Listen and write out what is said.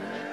Amen.